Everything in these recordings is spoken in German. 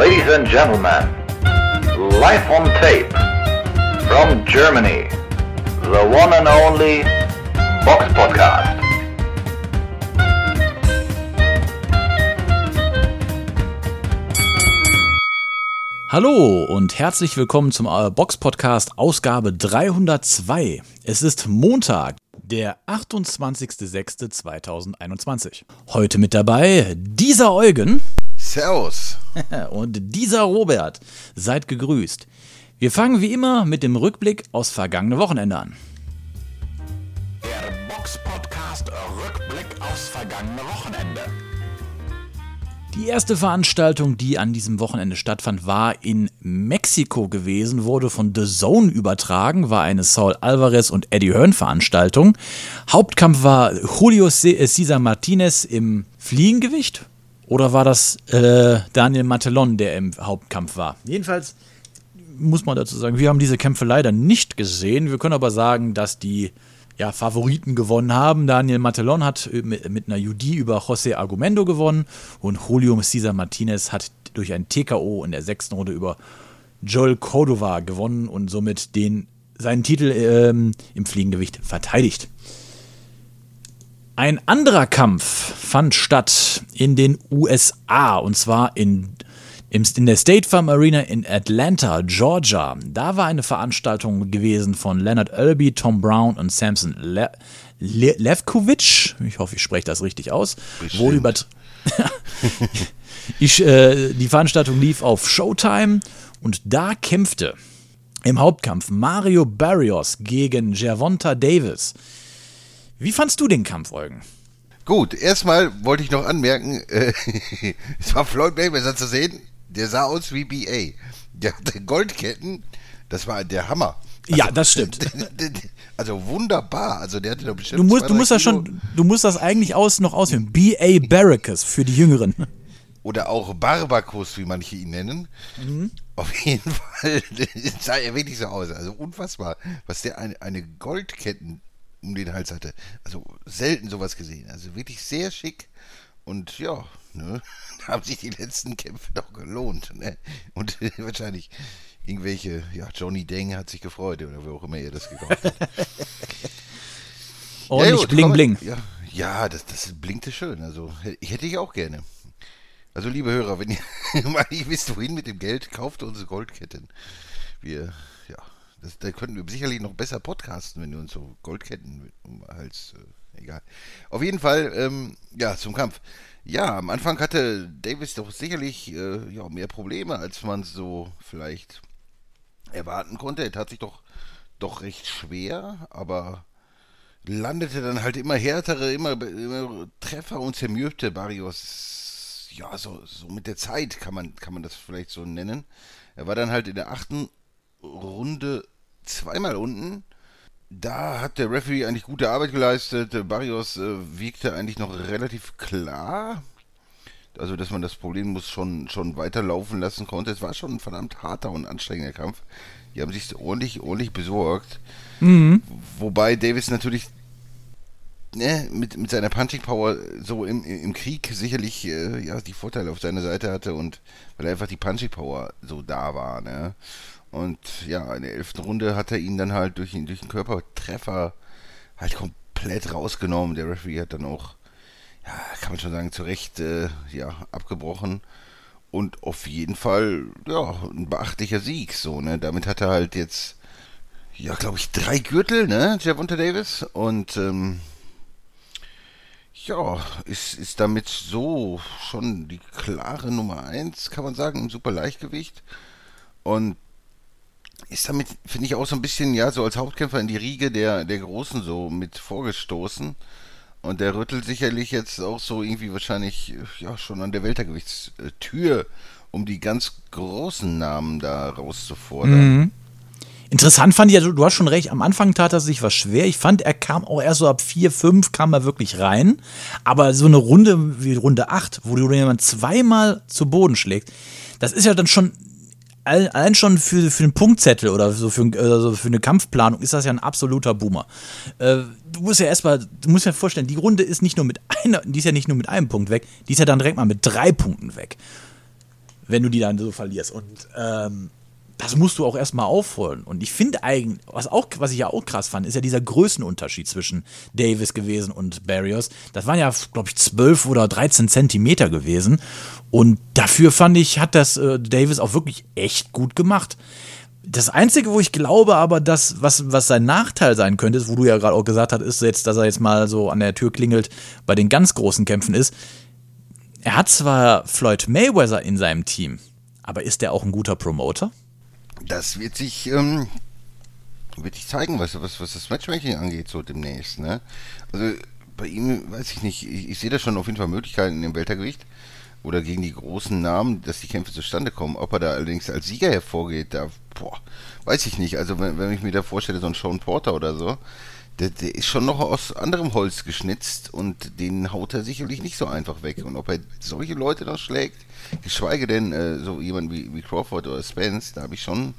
Ladies and gentlemen, live on tape from Germany, the one and only Box Podcast. Hallo und herzlich willkommen zum äh, Box Podcast Ausgabe 302. Es ist Montag, der 28.06.2021. Heute mit dabei dieser Eugen Servus. und dieser Robert. Seid gegrüßt. Wir fangen wie immer mit dem Rückblick aus vergangene Wochenende an. Der Box Podcast Rückblick aufs vergangene Wochenende. Die erste Veranstaltung, die an diesem Wochenende stattfand, war in Mexiko gewesen, wurde von The Zone übertragen, war eine Saul Alvarez und Eddie Hearn Veranstaltung. Hauptkampf war Julio Cesar Martinez im Fliegengewicht oder war das äh, Daniel Matellon, der im Hauptkampf war? Jedenfalls muss man dazu sagen, wir haben diese Kämpfe leider nicht gesehen. Wir können aber sagen, dass die ja, Favoriten gewonnen haben. Daniel Matellon hat mit, mit einer Judy über José Argumendo gewonnen und Julio Cesar Martinez hat durch ein TKO in der sechsten Runde über Joel Cordova gewonnen und somit den, seinen Titel ähm, im Fliegengewicht verteidigt. Ein anderer Kampf fand statt in den USA und zwar in in der State Farm Arena in Atlanta, Georgia, da war eine Veranstaltung gewesen von Leonard Elby, Tom Brown und Samson Le Le Levkovich. Ich hoffe, ich spreche das richtig aus. Wohl über ich, äh, die Veranstaltung lief auf Showtime und da kämpfte im Hauptkampf Mario Barrios gegen Gervonta Davis. Wie fandst du den Kampf, Eugen? Gut, erstmal wollte ich noch anmerken, äh, es war Floyd Mayweather zu sehen der sah aus wie BA. Der hatte Goldketten, das war der Hammer. Also, ja, das stimmt. Also wunderbar. Also der hatte doch bestimmt. Du musst, du musst das schon, du musst das eigentlich aus, noch ausführen. B.A. Barracus für die Jüngeren. Oder auch Barbakus, wie manche ihn nennen. Mhm. Auf jeden Fall sah er wirklich so aus. Also unfassbar, was der eine, eine Goldketten um den Hals hatte. Also selten sowas gesehen. Also wirklich sehr schick. Und ja, ne? haben sich die letzten Kämpfe doch gelohnt. Ne? Und wahrscheinlich irgendwelche, ja, Johnny Deng hat sich gefreut oder wer auch immer ihr das gekauft hat. oh, ja, nicht bling bling. Ja, ja das, das blinkte schön. Also hätte ich auch gerne. Also liebe Hörer, wenn ihr mal nicht wisst, wohin mit dem Geld, kauft unsere Goldketten. Wir, das, da könnten wir sicherlich noch besser podcasten, wenn wir uns so Goldketten um Hals, äh, egal. Auf jeden Fall, ähm, ja, zum Kampf. Ja, am Anfang hatte Davis doch sicherlich äh, ja, mehr Probleme, als man so vielleicht erwarten konnte. Er tat sich doch, doch recht schwer, aber landete dann halt immer härtere, immer, immer Treffer und zermürbte Barrios. Ja, so, so mit der Zeit kann man, kann man das vielleicht so nennen. Er war dann halt in der achten Runde zweimal unten da hat der Referee eigentlich gute Arbeit geleistet. Barrios äh, wirkte eigentlich noch relativ klar. Also, dass man das Problem muss schon, schon weiterlaufen lassen konnte. Es war schon ein verdammt harter und anstrengender Kampf. Die haben sich ordentlich, ordentlich besorgt. Mhm. Wobei Davis natürlich ne, mit, mit seiner Punching Power so im, im Krieg sicherlich äh, ja, die Vorteile auf seiner Seite hatte und weil einfach die Punching Power so da war. Ne? Und ja, in der elften Runde hat er ihn dann halt durch, durch den Körpertreffer halt komplett rausgenommen. Der Referee hat dann auch, ja, kann man schon sagen, zu Recht äh, ja, abgebrochen. Und auf jeden Fall, ja, ein beachtlicher Sieg, so, ne? Damit hat er halt jetzt, ja, glaube ich, drei Gürtel, ne, Javonta Davis. Und, ähm, ja, ist, ist damit so schon die klare Nummer eins, kann man sagen, im super Leichtgewicht. Und ist damit, finde ich, auch so ein bisschen, ja, so als Hauptkämpfer in die Riege der, der Großen so mit vorgestoßen. Und der rüttelt sicherlich jetzt auch so irgendwie wahrscheinlich, ja, schon an der Weltergewichtstür, um die ganz großen Namen da rauszufordern. Mhm. Interessant fand ich, ja, du hast schon recht, am Anfang tat er sich was schwer. Ich fand, er kam auch erst so ab 4, 5 kam er wirklich rein. Aber so eine Runde wie Runde 8, wo du jemand zweimal zu Boden schlägst, das ist ja dann schon allein schon für, für einen Punktzettel oder so für, also für eine Kampfplanung ist das ja ein absoluter Boomer. Äh, du musst ja erstmal, du musst ja vorstellen, die Runde ist nicht nur mit einer, die ist ja nicht nur mit einem Punkt weg, die ist ja dann direkt mal mit drei Punkten weg. wenn du die dann so verlierst. Und ähm, das musst du auch erstmal aufholen. Und ich finde eigentlich, was, auch, was ich ja auch krass fand, ist ja dieser Größenunterschied zwischen Davis gewesen und Barrios. Das waren ja, glaube ich, 12 oder 13 Zentimeter gewesen. Und dafür fand ich, hat das äh, Davis auch wirklich echt gut gemacht. Das Einzige, wo ich glaube, aber, dass, was, was sein Nachteil sein könnte, ist, wo du ja gerade auch gesagt hast, ist jetzt, dass er jetzt mal so an der Tür klingelt bei den ganz großen Kämpfen ist. Er hat zwar Floyd Mayweather in seinem Team, aber ist er auch ein guter Promoter? Das wird sich, ähm, wird sich zeigen, was, was, was das Matchmaking angeht, so demnächst. Ne? Also bei ihm weiß ich nicht, ich, ich sehe da schon auf jeden Fall Möglichkeiten im Weltergewicht oder gegen die großen Namen, dass die Kämpfe zustande kommen. Ob er da allerdings als Sieger hervorgeht, da, boah, weiß ich nicht. Also wenn, wenn ich mir da vorstelle, so ein Sean Porter oder so, der, der, ist schon noch aus anderem Holz geschnitzt und den haut er sicherlich nicht so einfach weg. Und ob er solche Leute noch schlägt, geschweige denn äh, so jemand wie, wie Crawford oder Spence, da habe ich schon,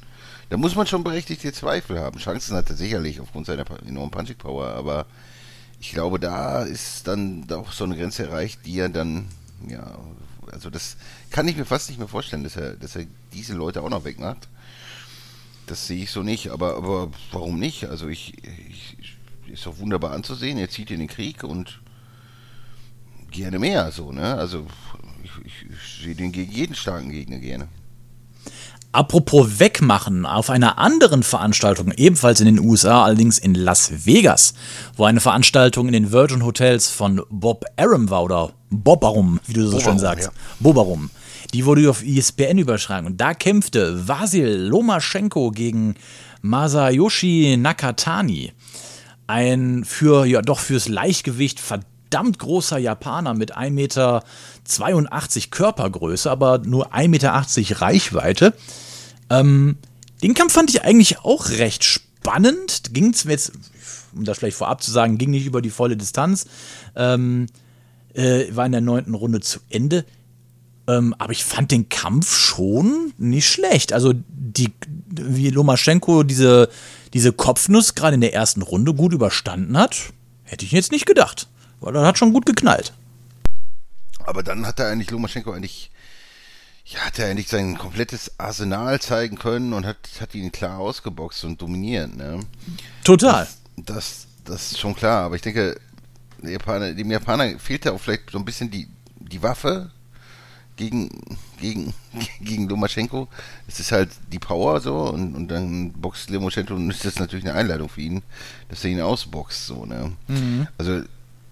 da muss man schon berechtigte Zweifel haben. Chancen hat er sicherlich aufgrund seiner enormen Punching Power, aber ich glaube, da ist dann auch so eine Grenze erreicht, die er dann, ja, also das kann ich mir fast nicht mehr vorstellen, dass er, dass er diese Leute auch noch wegmacht. Das sehe ich so nicht, aber, aber warum nicht? Also ich, ich ist doch wunderbar anzusehen. Er zieht in den Krieg und gerne mehr, so, ne? Also ich, ich, ich sehe den gegen jeden starken Gegner gerne. Apropos wegmachen, auf einer anderen Veranstaltung, ebenfalls in den USA, allerdings in Las Vegas, wo eine Veranstaltung in den Virgin Hotels von Bob Arum war, oder Bobarum, wie du so Bobarum, schön sagst. Ja. Bobarum. Die wurde auf ESPN überschlagen. Und da kämpfte Vasil Lomaschenko gegen Masayoshi Nakatani ein für, ja doch fürs Leichtgewicht verdammt großer Japaner mit 1,82 Meter Körpergröße, aber nur 1,80 Meter Reichweite. Ähm, den Kampf fand ich eigentlich auch recht spannend. Ging es jetzt, um das vielleicht vorab zu sagen, ging nicht über die volle Distanz. Ähm, äh, war in der neunten Runde zu Ende. Ähm, aber ich fand den Kampf schon nicht schlecht. Also, die, wie Lomaschenko diese diese Kopfnuss gerade in der ersten Runde gut überstanden hat, hätte ich jetzt nicht gedacht. Weil er hat schon gut geknallt. Aber dann hat er eigentlich Lomaschenko eigentlich, ja, hat er eigentlich sein komplettes Arsenal zeigen können und hat, hat ihn klar ausgeboxt und dominiert, ne? Total. Das, das, das ist schon klar, aber ich denke, Japaner, dem Japaner fehlt ja auch vielleicht so ein bisschen die, die Waffe, gegen, gegen, gegen Lomaschenko. Es ist halt die Power so und, und dann boxt Lomaschenko und ist das natürlich eine Einladung für ihn, dass er ihn ausboxt. So, ne? Mhm. Also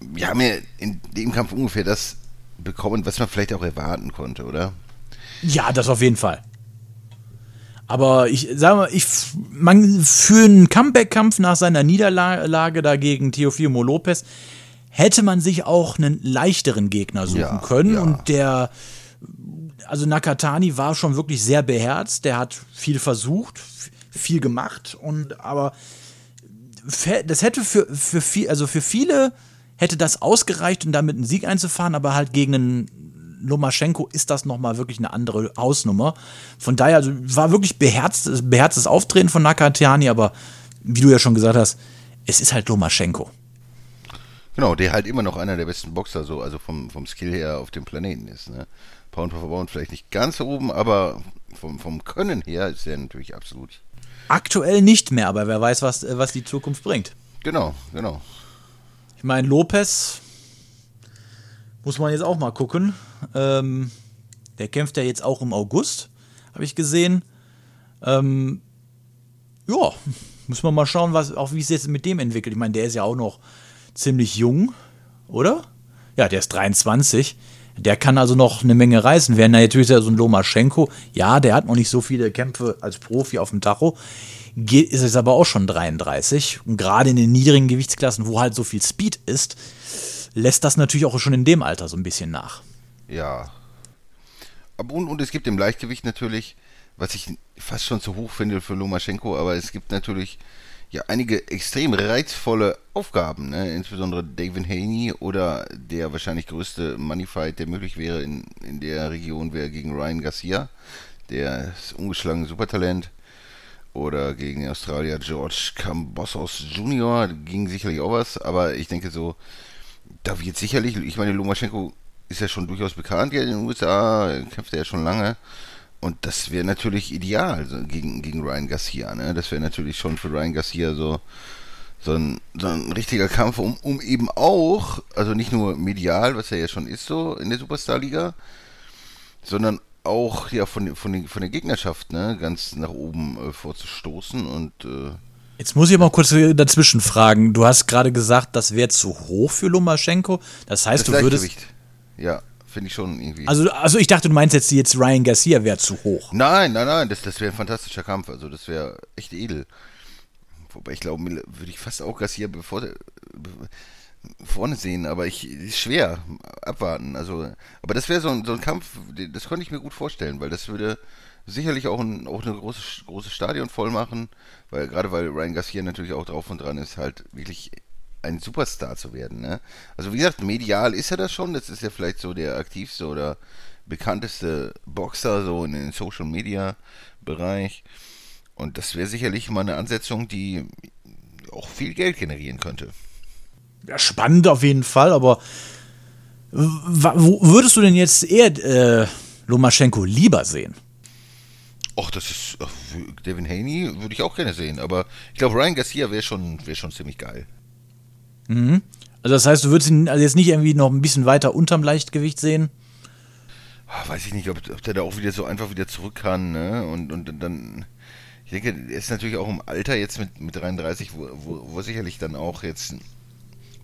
wir haben ja in dem Kampf ungefähr das bekommen, was man vielleicht auch erwarten konnte, oder? Ja, das auf jeden Fall. Aber ich sage mal, ich, man, für einen Comeback-Kampf nach seiner Niederlage dagegen Teofimo Lopez hätte man sich auch einen leichteren Gegner suchen ja, können. Ja. Und der also Nakatani war schon wirklich sehr beherzt, der hat viel versucht, viel gemacht und aber das hätte für, für viel, also für viele hätte das ausgereicht, um damit einen Sieg einzufahren, aber halt gegen einen Lomaschenko ist das nochmal wirklich eine andere Hausnummer. Von daher also war wirklich beherzt, beherztes Auftreten von Nakatani, aber wie du ja schon gesagt hast, es ist halt Lomaschenko. Genau, der halt immer noch einer der besten Boxer so, also vom, vom Skill her auf dem Planeten ist. Ne? Pound for Pound vielleicht nicht ganz oben, aber vom, vom Können her ist er natürlich absolut. Aktuell nicht mehr, aber wer weiß, was, was die Zukunft bringt. Genau, genau. Ich meine, Lopez muss man jetzt auch mal gucken. Ähm, der kämpft ja jetzt auch im August, habe ich gesehen. Ähm, ja, muss man mal schauen, was, auch wie es jetzt mit dem entwickelt. Ich meine, der ist ja auch noch ziemlich jung, oder? Ja, der ist 23. Der kann also noch eine Menge reißen. Während natürlich so ein Lomaschenko, ja, der hat noch nicht so viele Kämpfe als Profi auf dem Tacho, geht, ist es aber auch schon 33. Und gerade in den niedrigen Gewichtsklassen, wo halt so viel Speed ist, lässt das natürlich auch schon in dem Alter so ein bisschen nach. Ja. Und, und es gibt im Leichtgewicht natürlich, was ich fast schon zu hoch finde für Lomaschenko, aber es gibt natürlich ja einige extrem reizvolle Aufgaben, ne? insbesondere David Haney oder der wahrscheinlich größte Moneyfight, der möglich wäre in, in der Region, wäre gegen Ryan Garcia, der ist ungeschlagen Supertalent. Oder gegen Australier George Cambossos Jr. ging sicherlich auch was, aber ich denke so, da wird sicherlich, ich meine, Lomaschenko ist ja schon durchaus bekannt ja in den USA, kämpft er ja schon lange. Und das wäre natürlich ideal so, gegen, gegen Ryan Garcia. Ne? Das wäre natürlich schon für Ryan Garcia so, so, ein, so ein richtiger Kampf, um, um eben auch, also nicht nur medial, was er ja schon ist so in der Superstar-Liga, sondern auch ja von, von, den, von der Gegnerschaft ne, ganz nach oben äh, vorzustoßen und äh, Jetzt muss ich mal kurz dazwischen fragen. Du hast gerade gesagt, das wäre zu hoch für Lomaschenko. Das heißt, das du würdest. Ja, finde ich schon irgendwie. Also, also ich dachte, du meinst jetzt, jetzt Ryan Garcia wäre zu hoch. Nein, nein, nein, das, das wäre ein fantastischer Kampf. Also das wäre echt edel. Wobei ich glaube, würde ich fast auch Garcia bevor, vorne sehen, aber ich ist schwer abwarten. Also, aber das wäre so ein, so ein Kampf, das könnte ich mir gut vorstellen, weil das würde sicherlich auch ein auch eine große großes Stadion voll machen, weil gerade weil Ryan Garcia natürlich auch drauf und dran ist, halt wirklich ein Superstar zu werden. Ne? Also wie gesagt, medial ist er das schon. Das ist ja vielleicht so der aktivste oder bekannteste Boxer so in den Social Media Bereich. Und das wäre sicherlich mal eine Ansetzung, die auch viel Geld generieren könnte. Ja, spannend auf jeden Fall, aber wo würdest du denn jetzt eher äh, Lomaschenko lieber sehen? Ach, das ist. Devin Haney würde ich auch gerne sehen, aber ich glaube, Ryan Garcia wäre schon, wär schon ziemlich geil. Mhm. Also, das heißt, du würdest ihn also jetzt nicht irgendwie noch ein bisschen weiter unterm Leichtgewicht sehen? Ach, weiß ich nicht, ob, ob, der da auch wieder so einfach wieder zurück kann, ne? Und, und, dann. Ich denke, er ist natürlich auch im Alter jetzt mit, mit 33, wo, wo, wo sicherlich dann auch jetzt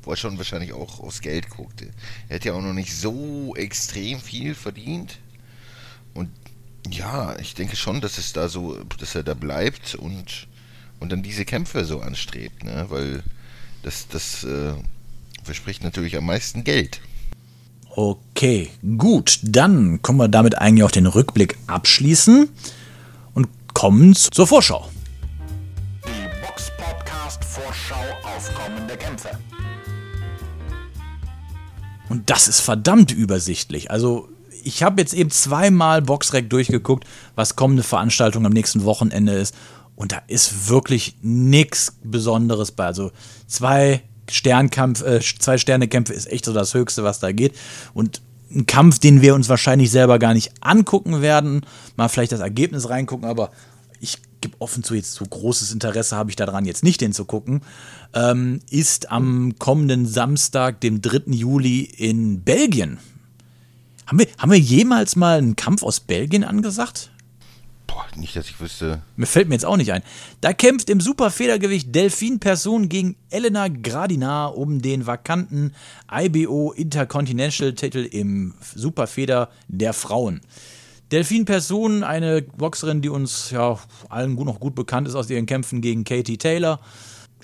wo er schon wahrscheinlich auch aufs Geld guckte. Er hat ja auch noch nicht so extrem viel verdient. Und ja, ich denke schon, dass es da so, dass er da bleibt und, und dann diese Kämpfe so anstrebt, ne? Weil das, das äh, verspricht natürlich am meisten Geld. Okay, gut. Dann können wir damit eigentlich auch den Rückblick abschließen und kommen zur Vorschau. Die Box Podcast Vorschau auf kommende Kämpfe. Und das ist verdammt übersichtlich. Also ich habe jetzt eben zweimal Boxrec durchgeguckt, was kommende Veranstaltung am nächsten Wochenende ist. Und da ist wirklich nichts Besonderes bei. Also zwei Sternkampf, äh, zwei Sternekämpfe ist echt so das Höchste, was da geht. Und ein Kampf, den wir uns wahrscheinlich selber gar nicht angucken werden. Mal vielleicht das Ergebnis reingucken, aber ich gebe offen zu, jetzt so großes Interesse habe ich daran, jetzt nicht hinzugucken, ähm, ist am kommenden Samstag, dem 3. Juli in Belgien. Haben wir, haben wir jemals mal einen Kampf aus Belgien angesagt? Boah, nicht, dass ich wüsste. Mir fällt mir jetzt auch nicht ein. Da kämpft im Superfedergewicht Delphine Person gegen Elena Gradinar um den vakanten IBO Intercontinental Titel im Superfeder der Frauen. Delphine Person, eine Boxerin, die uns ja allen noch gut bekannt ist aus ihren Kämpfen gegen Katie Taylor.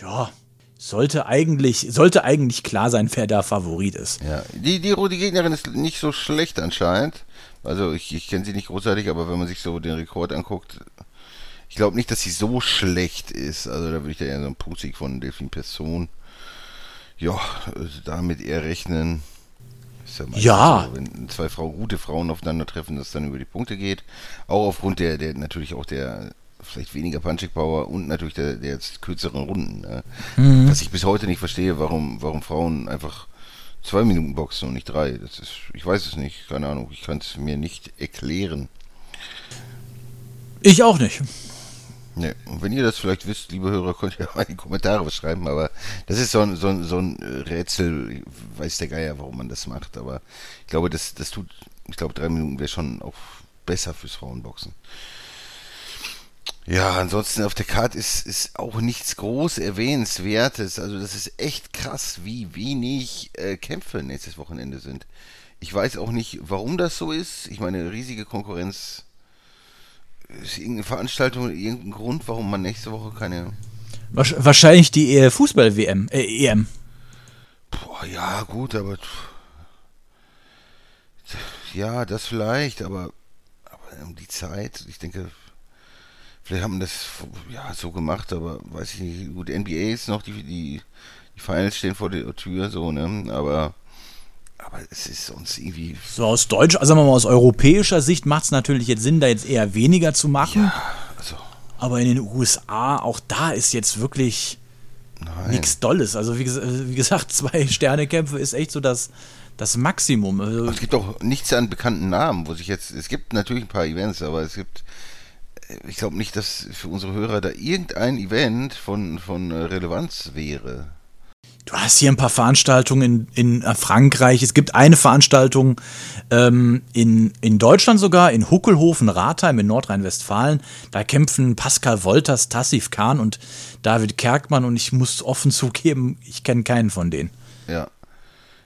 Ja, sollte eigentlich, sollte eigentlich klar sein, wer da Favorit ist. Ja, die, die, die Gegnerin ist nicht so schlecht anscheinend. Also ich, ich kenne sie nicht großartig, aber wenn man sich so den Rekord anguckt, ich glaube nicht, dass sie so schlecht ist. Also da würde ich da eher so einen Pusik von Delphine Person. Ja, damit eher rechnen. Ist ja. ja. So, wenn zwei Frauen, gute Frauen aufeinandertreffen, dass es dann über die Punkte geht. Auch aufgrund der, der natürlich auch der vielleicht weniger Punching Power und natürlich der, der jetzt kürzeren Runden. Ne? Mhm. Was ich bis heute nicht verstehe, warum, warum Frauen einfach zwei Minuten boxen und nicht drei. Das ist, ich weiß es nicht, keine Ahnung. Ich kann es mir nicht erklären. Ich auch nicht. Ne, und wenn ihr das vielleicht wisst, liebe Hörer, könnt ihr mal in die Kommentare schreiben, aber das ist so ein, so ein, so ein Rätsel, weiß der Geier, warum man das macht, aber ich glaube, das, das tut, ich glaube, drei Minuten wäre schon auch besser fürs Frauenboxen. Ja, ansonsten auf der Karte ist, ist auch nichts groß erwähnenswertes. Also das ist echt krass, wie wenig äh, Kämpfe nächstes Wochenende sind. Ich weiß auch nicht, warum das so ist. Ich meine, riesige Konkurrenz. Ist irgendeine Veranstaltung, irgendein Grund, warum man nächste Woche keine. Wahrscheinlich die äh, Fußball-WM, äh, EM. Boah, ja, gut, aber. Ja, das vielleicht, aber, aber um die Zeit, ich denke, Vielleicht haben wir das ja so gemacht, aber weiß ich nicht. Gut, NBA ist noch, die, die, die Finals stehen vor der Tür, so, ne? Aber, aber es ist uns irgendwie. So aus deutsch, also mal aus europäischer Sicht macht es natürlich jetzt Sinn, da jetzt eher weniger zu machen. Ja, also. Aber in den USA, auch da ist jetzt wirklich nichts Dolles. Also wie, wie, gesagt, zwei Sternekämpfe ist echt so das, das Maximum. Also es gibt auch nichts an bekannten Namen, wo sich jetzt. Es gibt natürlich ein paar Events, aber es gibt. Ich glaube nicht, dass für unsere Hörer da irgendein Event von, von äh, Relevanz wäre. Du hast hier ein paar Veranstaltungen in, in äh, Frankreich. Es gibt eine Veranstaltung ähm, in, in Deutschland sogar, in Huckelhofen, Ratheim in Nordrhein-Westfalen. Da kämpfen Pascal Wolters, Tassif Kahn und David Kerkmann und ich muss offen zugeben, ich kenne keinen von denen. Ja.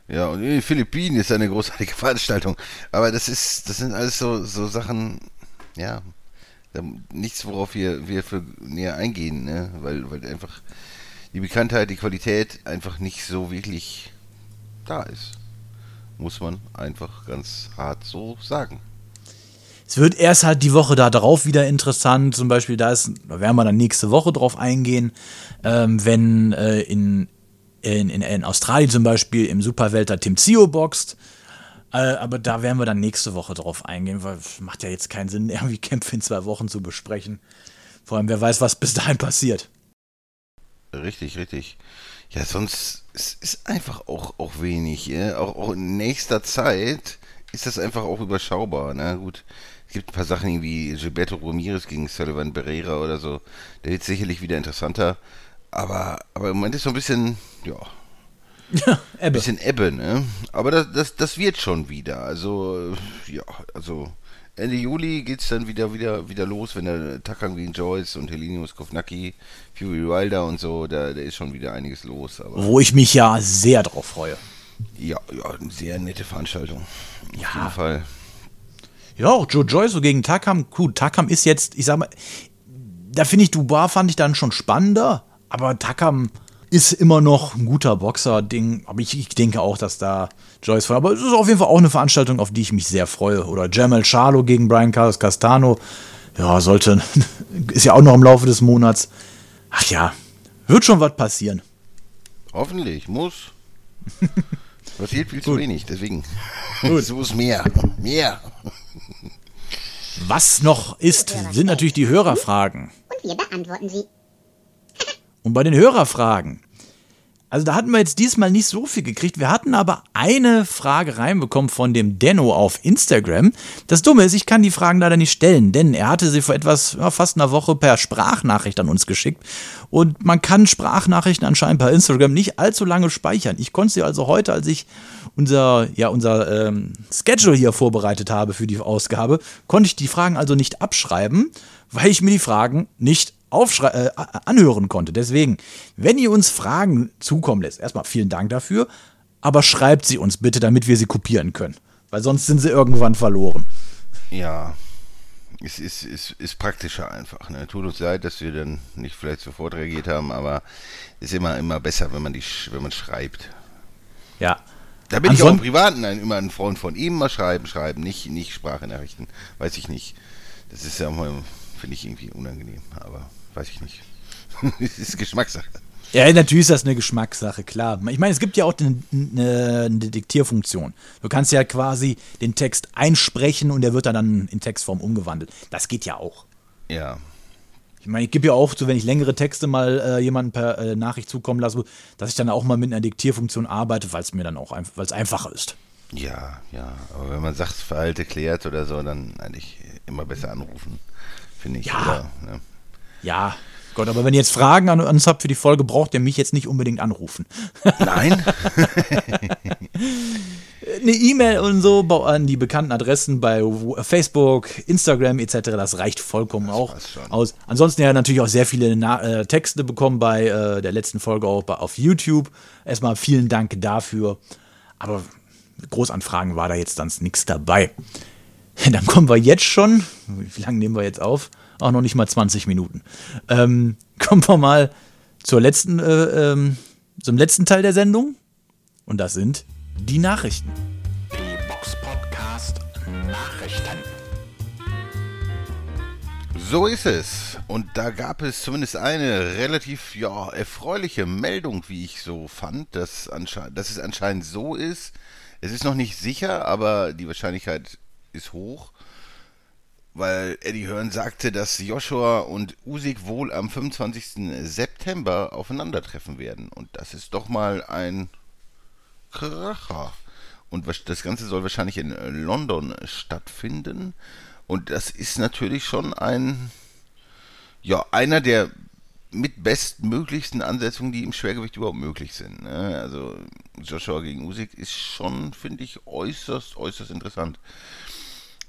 Ja, und in den Philippinen ist eine großartige Veranstaltung. Aber das ist, das sind alles so, so Sachen, ja, nichts, worauf wir, wir für näher eingehen, ne? weil, weil einfach die Bekanntheit, die Qualität einfach nicht so wirklich da ist. Muss man einfach ganz hart so sagen. Es wird erst halt die Woche da drauf wieder interessant. Zum Beispiel, da ist, da werden wir dann nächste Woche drauf eingehen, ähm, wenn äh, in, in, in, Australien zum Beispiel im Superwelter Tim Zio boxt. Äh, aber da werden wir dann nächste Woche drauf eingehen, weil es macht ja jetzt keinen Sinn, irgendwie Kämpfe in zwei Wochen zu besprechen. Vor allem, wer weiß, was bis dahin passiert. Richtig, richtig. Ja, sonst es ist einfach auch, auch wenig. Ja? Auch, auch, in nächster Zeit ist das einfach auch überschaubar. Na ne? gut, es gibt ein paar Sachen wie Gilberto Ramirez gegen Sullivan Pereira oder so. Der wird sicherlich wieder interessanter. Aber, aber im Moment ist so ein bisschen, ja, Ebbe. bisschen Ebbe, ne? Aber das, das, das wird schon wieder. Also, ja, also Ende Juli geht es dann wieder, wieder, wieder los, wenn der Takang gegen Joyce und Helinius Kovnacki, Fury Wilder und so, da, da ist schon wieder einiges los. Wo ich mich ja sehr drauf freue. Ja, ja, eine sehr nette Veranstaltung. Ja. Auf jeden Fall. Ja, auch Joe Joyce so gegen Takam. Gut, Takam ist jetzt, ich sag mal, da finde ich Dubar fand ich dann schon spannender, aber Takam ist immer noch ein guter Boxer-Ding. Aber ich, ich, denke auch, dass da Joyce vor. Aber es ist auf jeden Fall auch eine Veranstaltung, auf die ich mich sehr freue. Oder Jamal Charlo gegen Brian Carlos Castano. Ja, sollte. Ist ja auch noch im Laufe des Monats. Ach ja, wird schon was passieren. Hoffentlich, muss. Passiert viel zu wenig, deswegen. Gut. so ist mehr. Mehr. Was noch ist, sind natürlich die Hörerfragen. Und wir beantworten sie. Und bei den Hörerfragen. Also da hatten wir jetzt diesmal nicht so viel gekriegt. Wir hatten aber eine Frage reinbekommen von dem Denno auf Instagram. Das Dumme ist, ich kann die Fragen leider nicht stellen, denn er hatte sie vor etwas, ja, fast einer Woche per Sprachnachricht an uns geschickt. Und man kann Sprachnachrichten anscheinend bei Instagram nicht allzu lange speichern. Ich konnte sie also heute, als ich unser, ja, unser ähm, Schedule hier vorbereitet habe für die Ausgabe, konnte ich die Fragen also nicht abschreiben, weil ich mir die Fragen nicht äh, anhören konnte. Deswegen, wenn ihr uns Fragen zukommen lässt, erstmal vielen Dank dafür, aber schreibt sie uns bitte, damit wir sie kopieren können. Weil sonst sind sie irgendwann verloren. Ja, es ist, ist, ist praktischer einfach. Ne? Tut uns leid, dass wir dann nicht vielleicht sofort reagiert haben, aber es ist immer, immer besser, wenn man, die, wenn man schreibt. Ja. Da bin Anson ich auch im Privaten ein, immer ein Freund von ihm, mal schreiben, schreiben, nicht, nicht Sprachnachrichten. Weiß ich nicht. Das ist ja mal, finde ich irgendwie unangenehm, aber weiß ich nicht. das ist Geschmackssache. Ja, natürlich ist das eine Geschmackssache, klar. Ich meine, es gibt ja auch eine, eine, Diktierfunktion. Du kannst ja quasi den Text einsprechen und der wird dann in Textform umgewandelt. Das geht ja auch. Ja. Ich meine, ich gebe ja auch so, wenn ich längere Texte mal äh, jemanden per äh, Nachricht zukommen lasse, dass ich dann auch mal mit einer Diktierfunktion arbeite, weil es mir dann auch ein, weil es einfacher ist. Ja, ja. Aber wenn man Sachverhalte klärt oder so, dann eigentlich immer besser anrufen, finde ich. Ja. Oder, ne? Ja, Gott, aber wenn ihr jetzt Fragen an uns habt für die Folge, braucht ihr mich jetzt nicht unbedingt anrufen. Nein. Eine E-Mail und so an die bekannten Adressen bei Facebook, Instagram etc. Das reicht vollkommen das auch aus. Ansonsten ja natürlich auch sehr viele Na äh, Texte bekommen bei äh, der letzten Folge auch bei, auf YouTube. Erstmal vielen Dank dafür. Aber Großanfragen war da jetzt dann nichts dabei. Dann kommen wir jetzt schon. Wie lange nehmen wir jetzt auf? Auch noch nicht mal 20 Minuten. Ähm, kommen wir mal zur letzten, äh, ähm, zum letzten Teil der Sendung. Und das sind die Nachrichten. Die Box Podcast Nachrichten. So ist es. Und da gab es zumindest eine relativ ja, erfreuliche Meldung, wie ich so fand, dass, dass es anscheinend so ist. Es ist noch nicht sicher, aber die Wahrscheinlichkeit ist hoch, weil Eddie Hearn sagte, dass Joshua und Usyk wohl am 25. September aufeinandertreffen werden. Und das ist doch mal ein Kracher. Und das Ganze soll wahrscheinlich in äh, London stattfinden. Und das ist natürlich schon ein, ja, einer der mit bestmöglichsten Ansetzungen, die im Schwergewicht überhaupt möglich sind. Ne? Also Joshua gegen Usyk ist schon, finde ich, äußerst, äußerst interessant.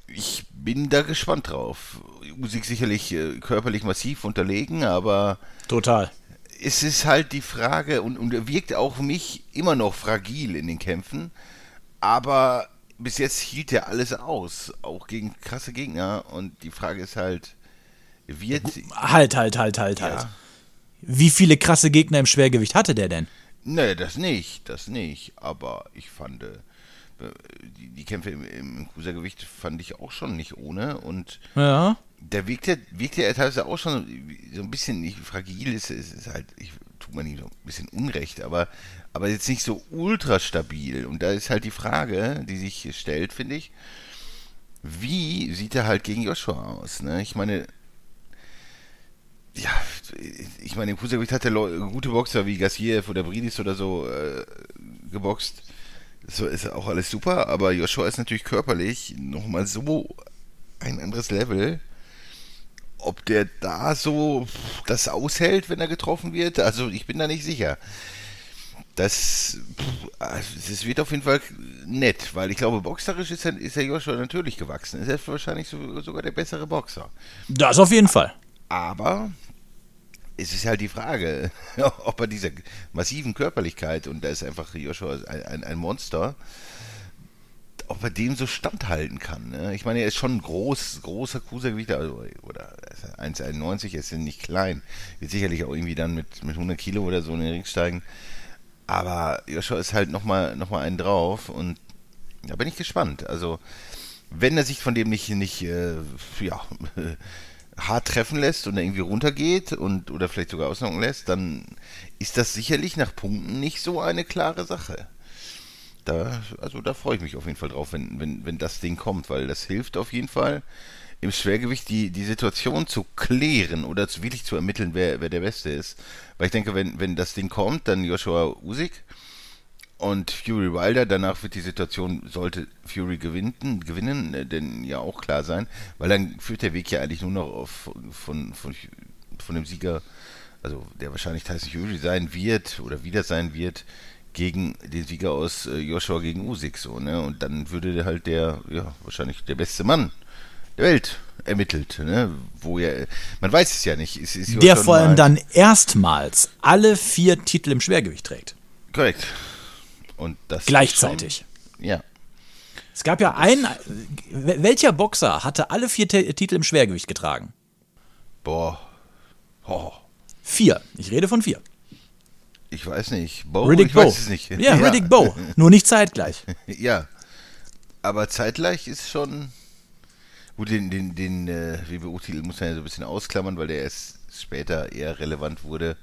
Ich bin da gespannt drauf. Usyk sicherlich äh, körperlich massiv unterlegen, aber Total. es ist halt die Frage, und, und er wirkt auch mich immer noch fragil in den Kämpfen, aber bis jetzt hielt er alles aus, auch gegen krasse Gegner. Und die Frage ist halt, wird. Halt, halt, halt, halt, halt. Ja. Wie viele krasse Gegner im Schwergewicht hatte der denn? Nee, das nicht, das nicht. Aber ich fand, äh, die, die Kämpfe im, im Cruisergewicht fand ich auch schon nicht ohne. Und Ja. der wirkte, wirkte er teilweise auch schon so ein bisschen nicht fragil, ist, ist, ist halt, ich tut man ihm so ein bisschen Unrecht, aber, aber jetzt nicht so ultra stabil. Und da ist halt die Frage, die sich stellt, finde ich, wie sieht er halt gegen Joshua aus? Ne? Ich meine, ja, ich meine, im Cruisergewicht hat er gute Boxer wie Gassiev oder Bridis oder so äh, geboxt. So ist auch alles super, aber Joshua ist natürlich körperlich nochmal so ein anderes Level. Ob der da so das aushält, wenn er getroffen wird, also ich bin da nicht sicher. Das, also es wird auf jeden Fall nett, weil ich glaube, boxerisch ist er, ist er Joshua natürlich gewachsen. Ist er wahrscheinlich so, sogar der bessere Boxer. Das auf jeden Fall. Aber es ist halt die Frage, ob er dieser massiven Körperlichkeit, und da ist einfach Joshua ein, ein, Monster, ob er dem so standhalten kann. Ne? Ich meine, er ist schon ein groß, großer Cruisergewicht, also, oder 1,91, er ist ja nicht klein. Wird sicherlich auch irgendwie dann mit, mit 100 Kilo oder so in den Ring steigen. Aber Joshua ist halt nochmal noch mal einen drauf und da bin ich gespannt. Also, wenn er sich von dem nicht, nicht äh, ja, hart treffen lässt und irgendwie runtergeht und oder vielleicht sogar ausnocken lässt, dann ist das sicherlich nach Punkten nicht so eine klare Sache. Da, also da freue ich mich auf jeden Fall drauf, wenn, wenn, wenn das Ding kommt, weil das hilft auf jeden Fall im Schwergewicht die, die Situation zu klären oder zu, wirklich zu ermitteln, wer, wer der Beste ist. Weil ich denke, wenn, wenn das Ding kommt, dann Joshua Usyk und Fury Wilder, danach wird die Situation, sollte Fury gewinnen, gewinnen, äh, denn ja auch klar sein, weil dann führt der Weg ja eigentlich nur noch auf, von, von, von dem Sieger, also der wahrscheinlich Tyson Fury sein wird oder wieder sein wird, gegen den Sieger aus äh, Joshua gegen Usyk so, ne? Und dann würde halt der, ja, wahrscheinlich der beste Mann der Welt ermittelt, ne? Wo ja, man weiß es ja nicht. Es ist Der vor allem dann erstmals alle vier Titel im Schwergewicht trägt. Korrekt. Und das Gleichzeitig. Schon, ja. Es gab ja einen. wel- Welcher Boxer hatte alle vier T Titel im Schwergewicht getragen? Boah. Oh. Vier. Ich rede von vier. Ich weiß nicht. Bo, Riddick ich Bowe. weiß es nicht. Ja, Riddick Bowe. Nur nicht zeitgleich. Ja. Aber zeitgleich ist schon. Gut, den, den, den äh, WBO-Titel muss man ja so ein bisschen ausklammern, weil der erst später eher relevant wurde.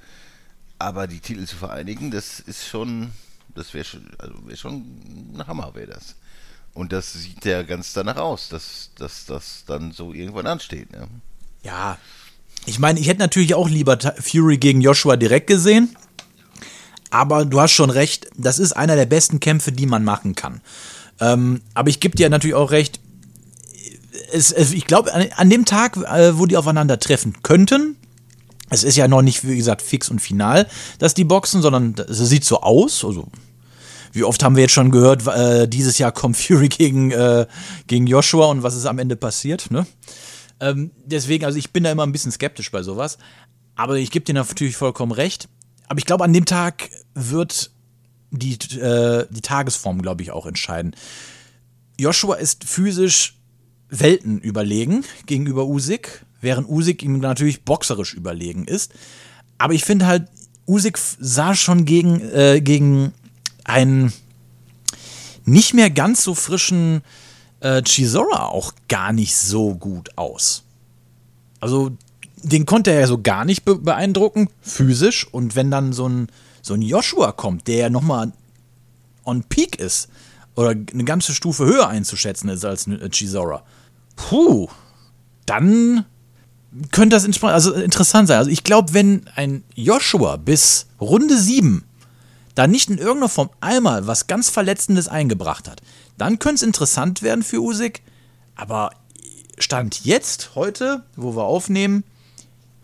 Aber die Titel zu vereinigen, das ist schon. Das wäre schon, also wäre schon ein Hammer, wäre das. Und das sieht ja ganz danach aus, dass, dass das dann so irgendwann ansteht. Ne? Ja. Ich meine, ich hätte natürlich auch lieber Fury gegen Joshua direkt gesehen. Aber du hast schon recht, das ist einer der besten Kämpfe, die man machen kann. Ähm, aber ich gebe dir natürlich auch recht, es, es, ich glaube, an, an dem Tag, äh, wo die aufeinander treffen könnten, es ist ja noch nicht, wie gesagt, fix und final, dass die boxen, sondern es sieht so aus. Also, wie oft haben wir jetzt schon gehört, äh, dieses Jahr kommt Fury gegen, äh, gegen Joshua und was ist am Ende passiert, ne? Ähm, deswegen, also ich bin da immer ein bisschen skeptisch bei sowas. Aber ich gebe dir natürlich vollkommen recht. Aber ich glaube, an dem Tag wird die, äh, die Tagesform, glaube ich, auch entscheiden. Joshua ist physisch Welten überlegen gegenüber Usyk, während Usyk ihm natürlich boxerisch überlegen ist. Aber ich finde halt, Usyk sah schon gegen, äh, gegen einen nicht mehr ganz so frischen äh, Chisora auch gar nicht so gut aus. Also, den konnte er ja so gar nicht be beeindrucken, physisch. Und wenn dann so ein, so ein Joshua kommt, der ja nochmal on peak ist, oder eine ganze Stufe höher einzuschätzen ist als ein Chisora, puh, dann könnte das also interessant sein. Also ich glaube, wenn ein Joshua bis Runde 7 da nicht in irgendeiner Form einmal was ganz Verletzendes eingebracht hat, dann könnte es interessant werden für Usyk. Aber Stand jetzt, heute, wo wir aufnehmen,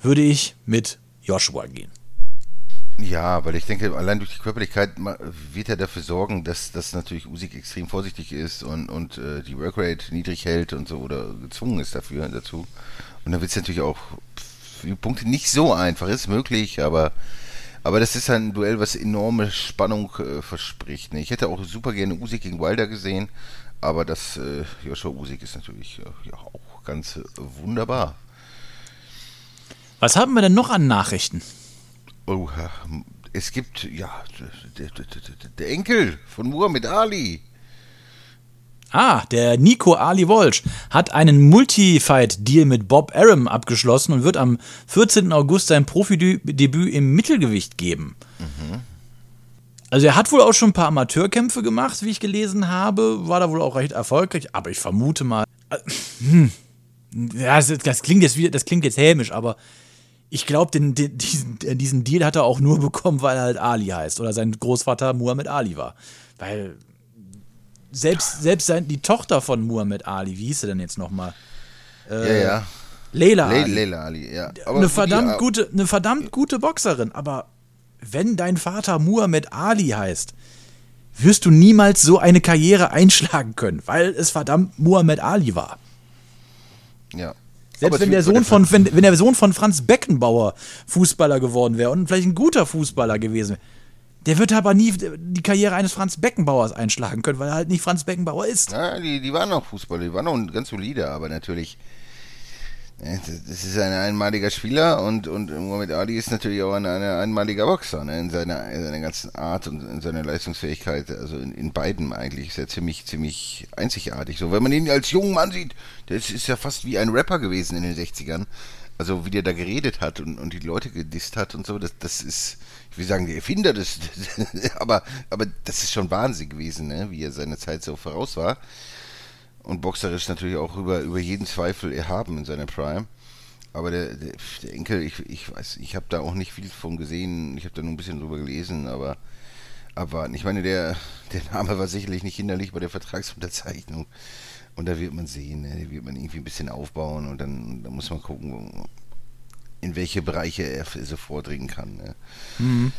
würde ich mit Joshua gehen. Ja, weil ich denke, allein durch die Körperlichkeit wird er dafür sorgen, dass, dass natürlich Usyk extrem vorsichtig ist und, und äh, die Workrate niedrig hält und so oder gezwungen ist dafür dazu. Und dann wird es natürlich auch für die Punkte nicht so einfach. Ist möglich, aber, aber das ist ein Duell, was enorme Spannung äh, verspricht. Ne? Ich hätte auch super gerne Usyk gegen Wilder gesehen, aber das äh, Joshua Usyk ist natürlich äh, ja, auch ganz äh, wunderbar. Was haben wir denn noch an Nachrichten? Oh, es gibt, ja, der Enkel von Muhammad Ali. Ah, der Nico Ali Wolsch hat einen Multi-Fight-Deal mit Bob Arum abgeschlossen und wird am 14. August sein Profidebüt im Mittelgewicht geben. Also er hat wohl auch schon ein paar Amateurkämpfe gemacht, wie ich gelesen habe, war da wohl auch recht erfolgreich, aber ich vermute mal, äh, hm, ja, das, das klingt jetzt wieder, das klingt jetzt hämisch, aber ich glaube, diesen, diesen Deal hat er auch nur bekommen, weil er halt Ali heißt oder sein Großvater Muhammad Ali war. Weil selbst, selbst sein, die Tochter von Muhammad Ali, wie hieß sie denn jetzt nochmal? ja, ja. Leila Le Ali. Leila Ali, ja. Aber eine die- verdammt ja, gute, eine verdammt gute Boxerin, aber wenn dein Vater Muhammad Ali heißt, wirst du niemals so eine Karriere einschlagen können, weil es verdammt Muhammad Ali war. Ja. Selbst wenn der Sohn von, wenn, wenn der Sohn von Franz Beckenbauer Fußballer geworden wäre und vielleicht ein guter Fußballer gewesen wäre, der wird aber nie die Karriere eines Franz Beckenbauers einschlagen können, weil er halt nicht Franz Beckenbauer ist. Ja, die, die waren auch Fußballer, die waren auch ganz solide, aber natürlich, äh, das ist ein einmaliger Spieler und, und Muhammad Ali ist natürlich auch ein, ein einmaliger Boxer, ne, in seiner, in seiner ganzen Art und in seiner Leistungsfähigkeit, also in, in beiden eigentlich ist er ziemlich, ziemlich einzigartig. So, wenn man ihn als jungen Mann sieht, ist, ist ja fast wie ein Rapper gewesen in den 60ern. Also wie der da geredet hat und, und die Leute gedisst hat und so, das, das ist, ich will sagen, der Erfinder des, aber, aber das ist schon Wahnsinn gewesen, ne? wie er seine Zeit so voraus war. Und boxerisch natürlich auch über, über jeden Zweifel erhaben in seiner Prime. Aber der, der, der Enkel, ich, ich weiß, ich habe da auch nicht viel von gesehen, ich habe da nur ein bisschen drüber gelesen, aber abwarten. Ich meine, der, der Name war sicherlich nicht hinderlich bei der Vertragsunterzeichnung. Und da wird man sehen, ne? da wird man irgendwie ein bisschen aufbauen und dann, dann muss man gucken, in welche Bereiche er so vordringen kann. Ne?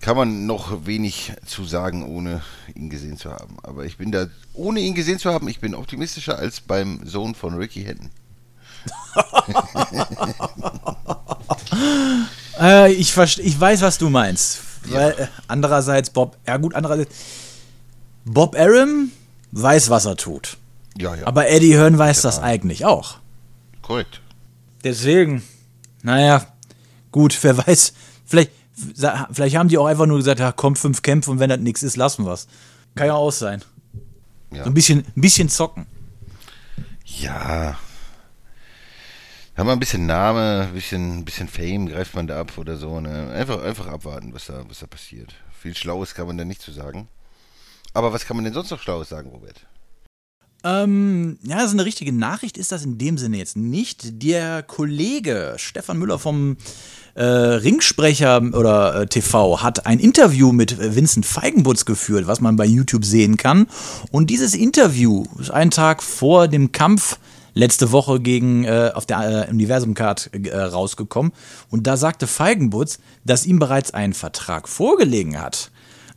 Kann man noch wenig zu sagen, ohne ihn gesehen zu haben. Aber ich bin da, ohne ihn gesehen zu haben, ich bin optimistischer als beim Sohn von Ricky Hatton. Äh, ich, ich weiß, was du meinst. Weil, äh, andererseits, Bob, ja gut, andererseits, Bob Arum weiß, was er tut. Ja, ja. Aber Eddie Hearn weiß das eigentlich auch. korrekt. Deswegen, naja, gut, wer weiß, vielleicht, vielleicht haben die auch einfach nur gesagt, ja, komm, fünf Kämpfe und wenn das nichts ist, lassen wir's. Kann ja auch sein. Ja. So ein bisschen, ein bisschen zocken. Ja. Haben wir ein bisschen Name, ein bisschen, ein bisschen Fame, greift man da ab oder so. Ne? Einfach, einfach abwarten, was da, was da passiert. Viel Schlaues kann man da nicht zu sagen. Aber was kann man denn sonst noch Schlaues sagen, Robert? Ähm, ja, ist eine richtige Nachricht, ist das in dem Sinne jetzt nicht. Der Kollege Stefan Müller vom äh, Ringsprecher oder äh, TV hat ein Interview mit Vincent Feigenbutz geführt, was man bei YouTube sehen kann. Und dieses Interview ist einen Tag vor dem Kampf letzte Woche gegen äh, auf der äh, Universum Card äh, rausgekommen. Und da sagte Feigenbutz, dass ihm bereits ein Vertrag vorgelegen hat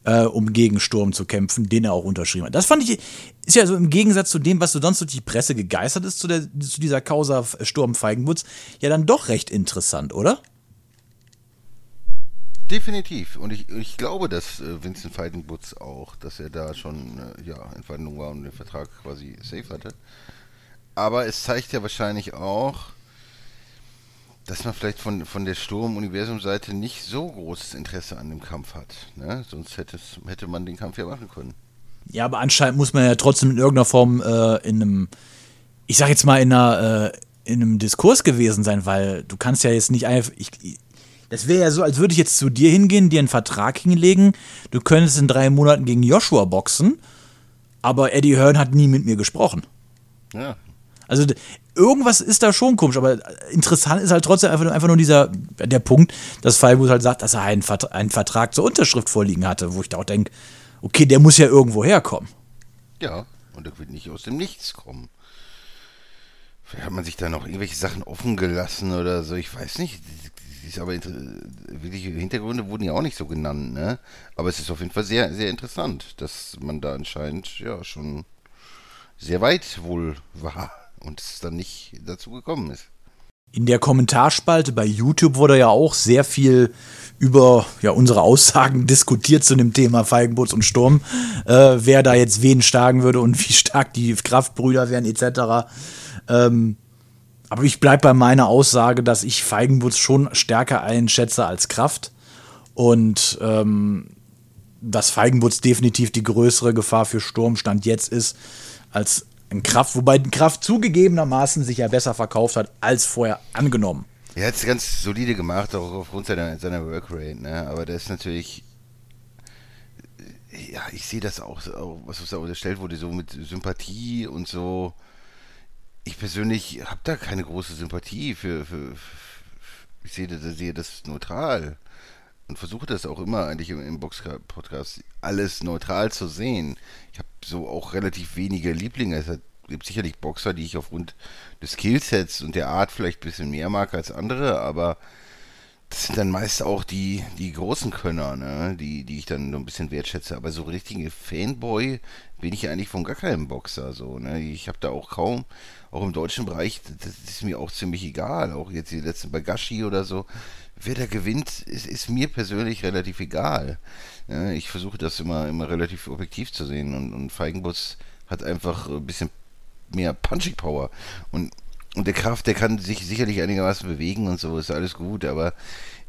äh, um gegen Sturm zu kämpfen, den er auch unterschrieben hat. Das fand ich, ist ja so im Gegensatz zu dem, was so sonst durch die Presse gegeistert ist, zu, der, zu dieser Causa Sturm Feigenbutz, ja dann doch recht interessant, oder? Definitiv. Und ich, ich glaube, dass äh, Vincent Feidenbutz auch, dass er da schon äh, ja, in Verhandlung war und den Vertrag quasi safe hatte. Aber es zeigt ja wahrscheinlich auch, dass man vielleicht von, von der Sturm-Universum-Seite nicht so großes Interesse an dem Kampf hat. Ne? Sonst hätte, man den Kampf ja machen können. Ja, aber anscheinend muss man ja trotzdem in irgendeiner Form äh, in einem, ich sag jetzt mal, in, einer, äh, in einem Diskurs gewesen sein, weil du kannst ja jetzt nicht einfach. Ich, das wäre ja so, als würde ich jetzt zu dir hingehen, dir einen Vertrag hinlegen, du könntest in drei Monaten gegen Joshua boxen, aber Eddie Hearn hat nie mit mir gesprochen. Ja. Also irgendwas ist da schon komisch, aber interessant ist halt trotzdem einfach, einfach nur dieser, der Punkt, dass Freiburg halt sagt, dass er einen, Vert einen Vertrag zur Unterschrift vorliegen hatte, wo ich da auch denke, okay, der muss ja irgendwo herkommen. Ja, und er wird nicht aus dem Nichts kommen. Vielleicht hat man sich da noch irgendwelche Sachen offen gelassen oder so, ich weiß nicht. Ist aber wirkliche Hintergründe wurden ja auch nicht so genannt, ne? Aber es ist auf jeden Fall sehr, sehr interessant, dass man da anscheinend ja schon sehr weit wohl war und es dann nicht dazu gekommen ist. In der Kommentarspalte bei YouTube wurde ja auch sehr viel über ja, unsere Aussagen diskutiert zu dem Thema Feigenboots und Sturm, äh, wer da jetzt wen schlagen würde und wie stark die Kraftbrüder wären etc. Ähm, aber ich bleibe bei meiner Aussage, dass ich Feigenbutz schon stärker einschätze als Kraft. Und ähm, dass Feigenbutz definitiv die größere Gefahr für Sturmstand jetzt ist als ein Kraft, wobei Kraft zugegebenermaßen sich ja besser verkauft hat als vorher angenommen. Er hat es ganz solide gemacht, auch aufgrund seiner, seiner Workrate, ne? Aber der ist natürlich. Ja, ich sehe das auch, was da unterstellt wurde, so mit Sympathie und so ich persönlich habe da keine große Sympathie für, für, für ich sehe das, sehe das neutral und versuche das auch immer eigentlich im, Box-Podcast alles neutral zu sehen. Ich habe so auch relativ wenige Lieblinge. Es gibt sicherlich Boxer, die ich aufgrund des Skillsets und der Art vielleicht ein bisschen mehr mag als andere, aber das sind dann meist auch die, die großen Könner, ne? die, die ich dann so ein bisschen wertschätze. Aber so richtige Fanboy bin ich eigentlich von gar keinem Boxer. So, ne? Ich habe da auch kaum, auch im deutschen Bereich, das ist mir auch ziemlich egal. Auch jetzt die letzten Bagashi oder so. Wer da gewinnt, ist, ist mir persönlich relativ egal. Ja, ich versuche das immer, immer relativ objektiv zu sehen. Und, und Feigenbutz hat einfach ein bisschen mehr Punching Power. Und und der Kraft, der kann sich sicherlich einigermaßen bewegen und so, ist alles gut, aber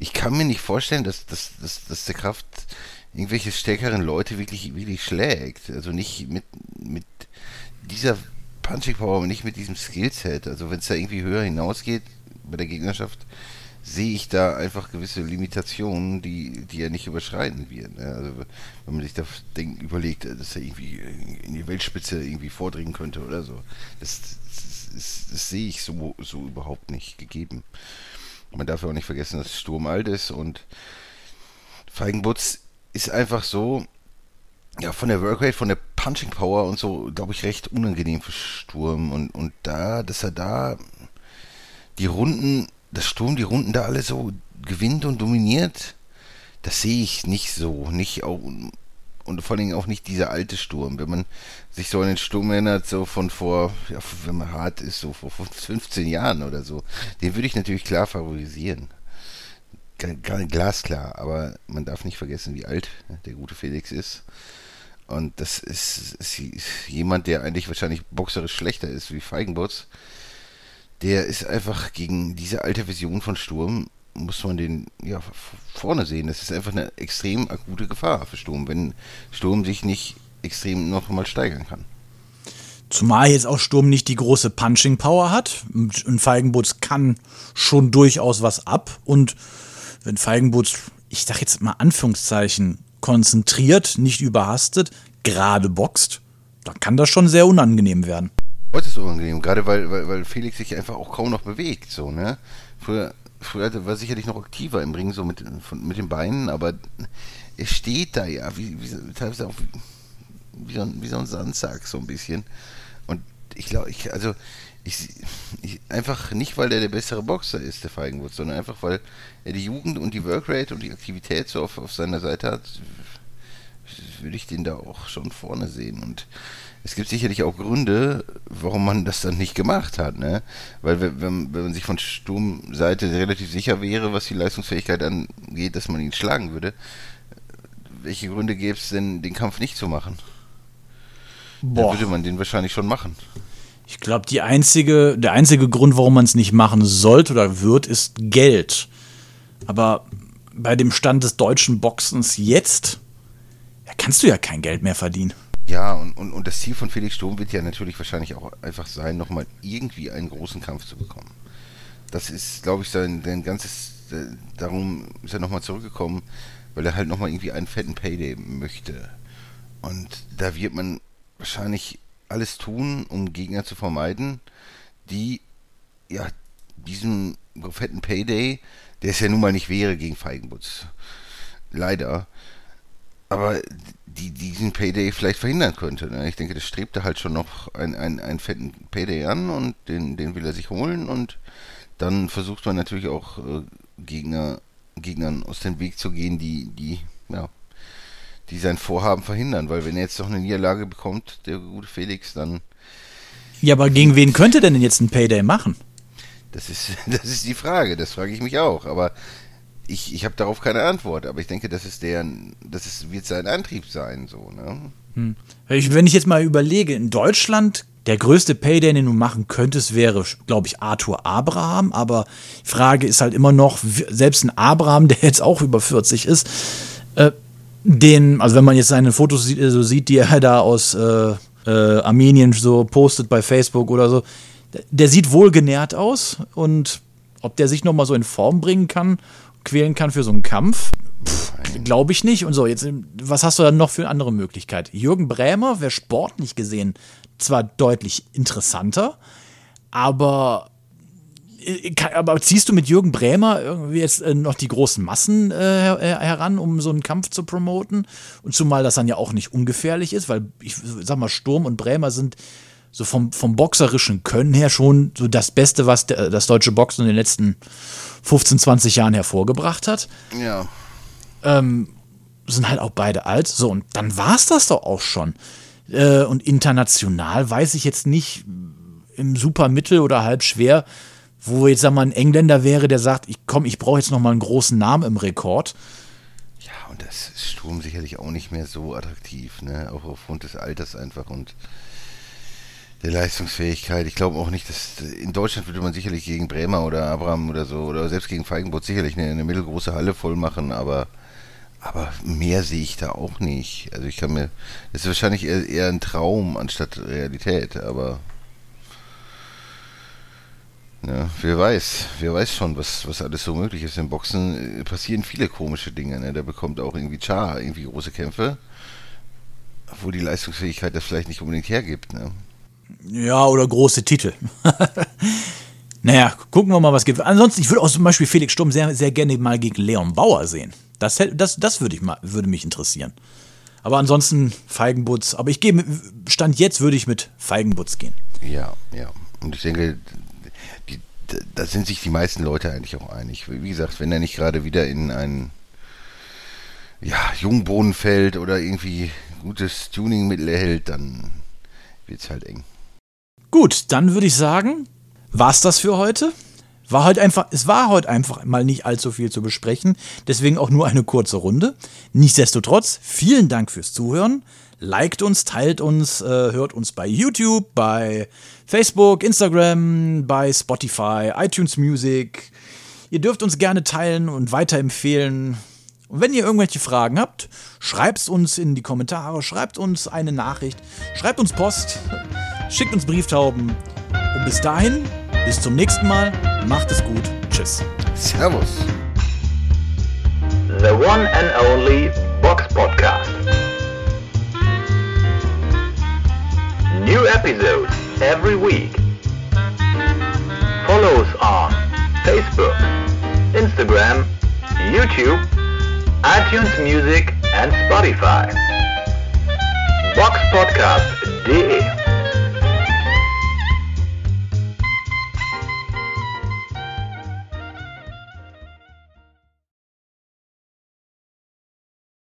ich kann mir nicht vorstellen, dass, dass, dass, dass der Kraft irgendwelche stärkeren Leute wirklich, wirklich schlägt. Also nicht mit, mit dieser Punching Power, nicht mit diesem Skillset. Also wenn es da irgendwie höher hinausgeht bei der Gegnerschaft, sehe ich da einfach gewisse Limitationen, die, die er nicht überschreiten wird. Ne? Also wenn man sich da denkt, überlegt, dass er irgendwie in die Weltspitze irgendwie vordringen könnte oder so. Das, das, das sehe ich so, so überhaupt nicht gegeben. Man darf ja auch nicht vergessen, dass Sturm alt ist und Feigenbutz ist einfach so, ja, von der Workrate, von der Punching Power und so, glaube ich, recht unangenehm für Sturm. Und, und da, dass er da die Runden, das Sturm die Runden da alle so gewinnt und dominiert, das sehe ich nicht so. Nicht auch, und vor allem auch nicht dieser alte Sturm. Wenn man sich so an den Sturm erinnert, so von vor, ja, wenn man hart ist, so vor 15 Jahren oder so, den würde ich natürlich klar favorisieren. Glasklar, aber man darf nicht vergessen, wie alt der gute Felix ist. Und das ist, ist, jemand, der eigentlich wahrscheinlich boxerisch schlechter ist wie Feigenbutz. Der ist einfach gegen diese alte Version von Sturm muss man den ja vorne sehen. Das ist einfach eine extrem akute Gefahr für Sturm, wenn Sturm sich nicht extrem noch mal steigern kann. Zumal jetzt auch Sturm nicht die große Punching Power hat. Und Feigenbutz kann schon durchaus was ab. Und wenn Feigenbutz, ich sag jetzt mal Anführungszeichen, konzentriert, nicht überhastet, gerade boxt, dann kann das schon sehr unangenehm werden. Heute ist es unangenehm, gerade weil, weil, weil Felix sich einfach auch kaum noch bewegt. So, ne? Früher früher war sicherlich noch aktiver im Ring, so mit, von, mit den Beinen, aber er steht da ja, wie, wie teilweise auch wie, wie, so ein, wie so ein Sandsack, so ein bisschen. Und ich glaube, ich, also, ich, ich, einfach nicht, weil er der bessere Boxer ist, der Feigenwurz, sondern einfach, weil er die Jugend und die Workrate und die Aktivität so auf, auf seiner Seite hat, würde ich den da auch schon vorne sehen. Und es gibt sicherlich auch Gründe, warum man das dann nicht gemacht hat, ne? Weil wenn, wenn man sich von Sturmseite relativ sicher wäre, was die Leistungsfähigkeit angeht, dass man ihn schlagen würde, welche Gründe gäbe es denn, den Kampf nicht zu machen? Boah. Dann würde man den wahrscheinlich schon machen. Ich glaube, die einzige, der einzige Grund, warum man es nicht machen sollte oder wird, ist Geld. Aber bei dem Stand des deutschen Boxens jetzt, ja, kannst du ja kein Geld mehr verdienen. Ja, und, und, und das Ziel von Felix Sturm wird ja natürlich wahrscheinlich auch einfach sein, nochmal irgendwie einen großen Kampf zu bekommen. Das ist, glaube ich, sein, sein ganzes, äh, darum ist er nochmal zurückgekommen, weil er halt nochmal irgendwie einen fetten Payday möchte. Und da wird man wahrscheinlich alles tun, um Gegner zu vermeiden, die ja, diesen fetten Payday, der es ja nun mal nicht wäre gegen Feigenbutz. Leider. Aber die diesen Payday vielleicht verhindern könnte. Ne? Ich denke, das strebte halt schon noch einen, einen, einen fetten Payday an und den, den will er sich holen und dann versucht man natürlich auch äh, Gegner, Gegnern aus dem Weg zu gehen, die, die, ja, die sein Vorhaben verhindern, weil wenn er jetzt noch eine Niederlage bekommt, der gute Felix, dann. Ja, aber gegen wen könnte denn jetzt ein Payday machen? Das ist, das ist die Frage, das frage ich mich auch. Aber ich, ich habe darauf keine Antwort, aber ich denke, das ist der, das ist, wird sein Antrieb sein, so, ne? Hm. Wenn ich jetzt mal überlege, in Deutschland, der größte Payday, den du machen könntest, wäre, glaube ich, Arthur Abraham, aber die Frage ist halt immer noch, selbst ein Abraham, der jetzt auch über 40 ist, äh, den, also wenn man jetzt seine Fotos sieht, so sieht, die er da aus äh, äh, Armenien so postet bei Facebook oder so, der sieht wohl genährt aus und ob der sich noch mal so in Form bringen kann, quälen kann für so einen Kampf, glaube ich nicht. Und so, jetzt, was hast du dann noch für eine andere Möglichkeit? Jürgen Brämer wäre sportlich gesehen zwar deutlich interessanter, aber äh, aber ziehst du mit Jürgen Brämer irgendwie jetzt äh, noch die großen Massen äh, heran, um so einen Kampf zu promoten? Und zumal das dann ja auch nicht ungefährlich ist, weil ich sag mal, Sturm und Brämer sind so vom, vom boxerischen Können her schon so das Beste, was der, das deutsche Boxen in den letzten 15, 20 Jahren hervorgebracht hat. Ja. Ähm, sind halt auch beide alt. So, und dann war es das doch auch schon. Äh, und international weiß ich jetzt nicht im Supermittel oder halb schwer, wo jetzt sag mal ein Engländer wäre, der sagt, ich komm, ich brauche jetzt noch mal einen großen Namen im Rekord. Ja, und das ist Sturm sicherlich auch nicht mehr so attraktiv, ne? Auch aufgrund des Alters einfach und der Leistungsfähigkeit. Ich glaube auch nicht, dass in Deutschland würde man sicherlich gegen Bremer oder Abraham oder so oder selbst gegen Feigenbot sicherlich eine, eine mittelgroße Halle voll machen, aber aber mehr sehe ich da auch nicht. Also ich kann mir, das ist wahrscheinlich eher, eher ein Traum anstatt Realität, aber ja, wer weiß, wer weiß schon, was, was alles so möglich ist. Im Boxen äh, passieren viele komische Dinge. Ne? Da bekommt auch irgendwie Char irgendwie große Kämpfe, wo die Leistungsfähigkeit das vielleicht nicht unbedingt hergibt. Ne? Ja, oder große Titel. naja, gucken wir mal, was gibt. Ansonsten, ich würde auch zum Beispiel Felix Sturm sehr, sehr gerne mal gegen Leon Bauer sehen. Das, das, das würde, ich mal, würde mich interessieren. Aber ansonsten Feigenbutz. Aber ich gehe, Stand jetzt würde ich mit Feigenbutz gehen. Ja, ja. Und ich denke, die, da sind sich die meisten Leute eigentlich auch einig. Wie gesagt, wenn er nicht gerade wieder in ein ja, Jungbohnen fällt oder irgendwie gutes Tuningmittel erhält, dann wird es halt eng. Gut, dann würde ich sagen, war's das für heute. War heute einfach, es war heute einfach mal nicht allzu viel zu besprechen, deswegen auch nur eine kurze Runde. Nichtsdestotrotz, vielen Dank fürs Zuhören. Liked uns, teilt uns, äh, hört uns bei YouTube, bei Facebook, Instagram, bei Spotify, iTunes Music. Ihr dürft uns gerne teilen und weiterempfehlen. Und wenn ihr irgendwelche Fragen habt, schreibt uns in die Kommentare, schreibt uns eine Nachricht, schreibt uns Post, schickt uns Brieftauben. Und bis dahin, bis zum nächsten Mal, macht es gut. Tschüss. Servus. The one and only Box Podcast. New episodes every week. Follow us on Facebook, Instagram, YouTube, iTunes Music and Spotify. Boxpodcast.de